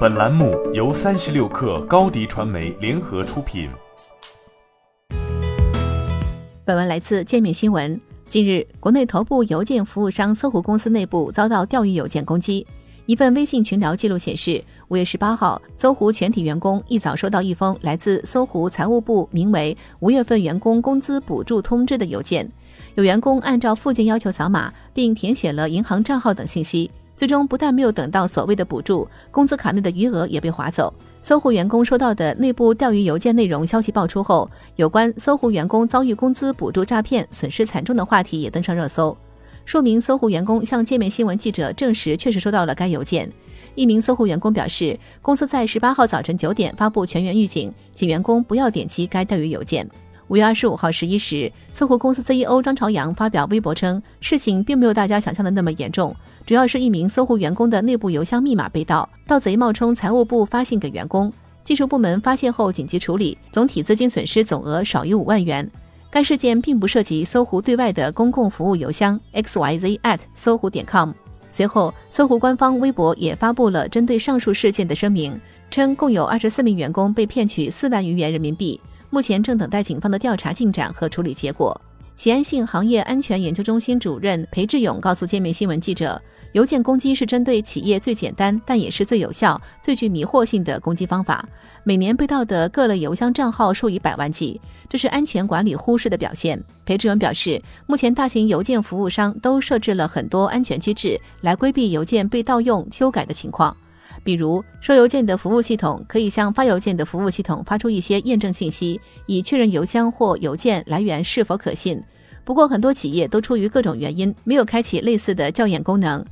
本栏目由三十六氪高低传媒联合出品。本文来自界面新闻。近日，国内头部邮件服务商搜狐公司内部遭到钓鱼邮件攻击。一份微信群聊记录显示，五月十八号，搜狐全体员工一早收到一封来自搜狐财务部名为“五月份员工工资补助通知”的邮件。有员工按照附件要求扫码，并填写了银行账号等信息，最终不但没有等到所谓的补助，工资卡内的余额也被划走。搜狐员工收到的内部钓鱼邮件内容消息爆出后，有关搜狐员工遭遇工资补助诈骗、损失惨重的话题也登上热搜。数名搜狐员工向界面新闻记者证实，确实收到了该邮件。一名搜狐员工表示，公司在十八号早晨九点发布全员预警，请员工不要点击该钓鱼邮件。五月二十五号十一时，搜狐公司 CEO 张朝阳发表微博称，事情并没有大家想象的那么严重，主要是一名搜狐员工的内部邮箱密码被盗，盗贼冒充财务部发信给员工，技术部门发现后紧急处理，总体资金损失总额少于五万元。该事件并不涉及搜狐对外的公共服务邮箱 xyz at 搜狐点 com。随后，搜狐官方微博也发布了针对上述事件的声明，称共有二十四名员工被骗取四万余元人民币。目前正等待警方的调查进展和处理结果。喜安信行业安全研究中心主任裴志勇告诉界面新闻记者，邮件攻击是针对企业最简单，但也是最有效、最具迷惑性的攻击方法。每年被盗的各类邮箱账号数以百万计，这是安全管理忽视的表现。裴志勇表示，目前大型邮件服务商都设置了很多安全机制，来规避邮件被盗用、修改的情况。比如，收邮件的服务系统可以向发邮件的服务系统发出一些验证信息，以确认邮箱或邮件来源是否可信。不过，很多企业都出于各种原因，没有开启类似的校验功能。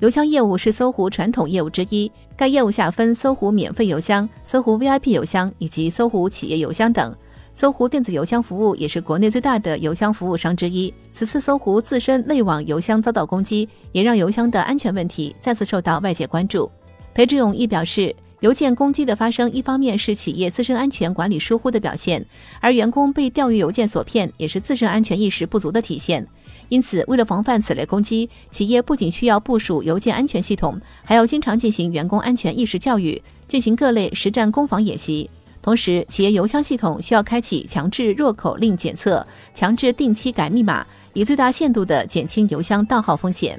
邮箱业务是搜狐传统业务之一，该业务下分搜狐免费邮箱、搜狐 VIP 邮箱以及搜狐企业邮箱等。搜狐电子邮箱服务也是国内最大的邮箱服务商之一。此次搜狐自身内网邮箱遭到攻击，也让邮箱的安全问题再次受到外界关注。裴志勇亦表示，邮件攻击的发生，一方面是企业自身安全管理疏忽的表现，而员工被钓鱼邮件所骗，也是自身安全意识不足的体现。因此，为了防范此类攻击，企业不仅需要部署邮件安全系统，还要经常进行员工安全意识教育，进行各类实战攻防演习。同时，企业邮箱系统需要开启强制弱口令检测，强制定期改密码，以最大限度地减轻邮箱盗号风险。